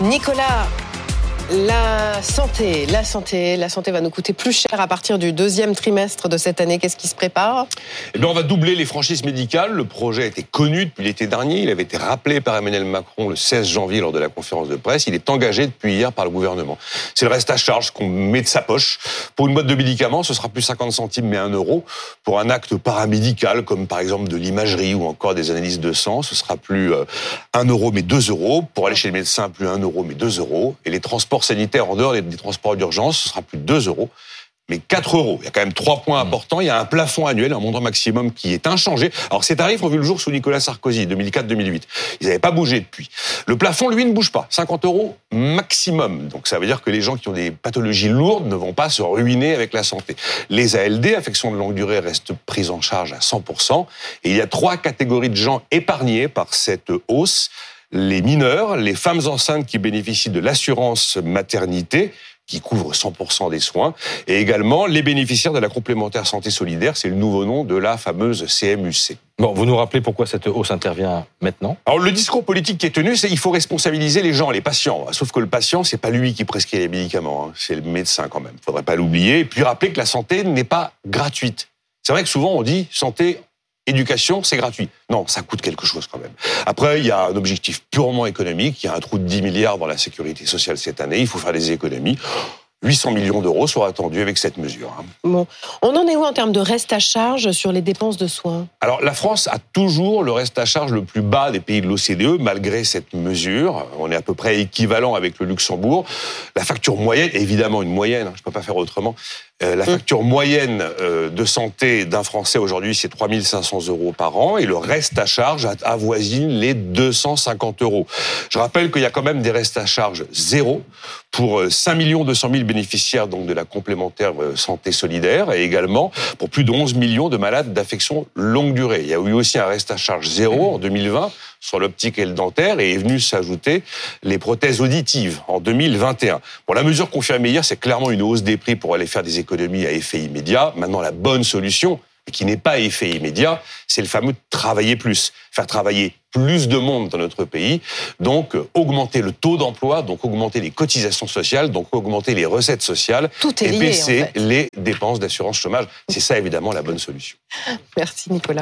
Nicolas, la santé, la santé, la santé va nous coûter plus cher à partir du deuxième trimestre de cette année. Qu'est-ce qui se prépare? Eh bien, on va doubler les franchises médicales. Le projet était connu depuis l'été dernier. Il avait été rappelé par Emmanuel Macron le 16 janvier lors de la conférence de presse. Il est engagé depuis hier par le gouvernement. C'est le reste à charge qu'on met de sa poche. Pour une boîte de médicaments, ce sera plus 50 centimes mais 1 euro. Pour un acte paramédical, comme par exemple de l'imagerie ou encore des analyses de sang, ce sera plus 1 euro mais 2 euros. Pour aller chez le médecin, plus 1 euro mais 2 euros. Et les transports sanitaire en dehors des, transports d'urgence, ce sera plus de 2 euros mais 4 euros. Il y a quand même trois points mmh. importants. Il y a un plafond annuel, un montant maximum qui est inchangé. Alors ces tarifs ont vu le jour sous Nicolas Sarkozy, 2004-2008. Ils n'avaient pas bougé depuis. Le plafond, lui, ne bouge pas. 50 euros maximum. Donc ça veut dire que les gens qui ont des pathologies lourdes ne vont pas se ruiner avec la santé. Les ALD, affections de longue durée, restent prises en charge à 100%. Et il y a trois catégories de gens épargnés par cette hausse les mineurs, les femmes enceintes qui bénéficient de l'assurance maternité, qui couvre 100% des soins, et également les bénéficiaires de la complémentaire santé solidaire, c'est le nouveau nom de la fameuse CMUC. Bon, vous nous rappelez pourquoi cette hausse intervient maintenant? Alors le discours politique qui est tenu, c'est qu'il faut responsabiliser les gens, les patients. Sauf que le patient, c'est pas lui qui prescrit les médicaments, hein. c'est le médecin quand même. Faudrait pas l'oublier. Et puis rappeler que la santé n'est pas gratuite. C'est vrai que souvent on dit santé éducation, c'est gratuit. Non, ça coûte quelque chose quand même. Après, il y a un objectif purement économique. Il y a un trou de 10 milliards dans la sécurité sociale cette année. Il faut faire des économies. 800 millions d'euros sont attendus avec cette mesure. Hein. Bon. On en est où en termes de reste à charge sur les dépenses de soins? Alors la France a toujours le reste à charge le plus bas des pays de l'OCDE, malgré cette mesure. On est à peu près équivalent avec le Luxembourg. La facture moyenne, évidemment une moyenne, hein, je ne peux pas faire autrement, euh, la facture moyenne euh, de santé d'un Français aujourd'hui, c'est 3500 euros par an et le reste à charge avoisine les 250 euros. Je rappelle qu'il y a quand même des restes à charge zéro pour 5 200 000 bénéficiaires donc de la complémentaire euh, santé solidaire et également pour plus de 11 millions de malades d'affection longue durée. Il y a eu aussi un reste à charge zéro en 2020 sur l'optique et le dentaire et est venu s'ajouter les prothèses auditives en 2021. Bon, la mesure confirmée hier, c'est clairement une hausse des prix pour aller faire des économies à effet immédiat. Maintenant, la bonne solution, qui n'est pas effet immédiat, c'est le fameux travailler plus, faire travailler plus de monde dans notre pays, donc augmenter le taux d'emploi, donc augmenter les cotisations sociales, donc augmenter les recettes sociales Tout est et baisser en fait. les dépenses d'assurance chômage. C'est ça évidemment la bonne solution. Merci Nicolas.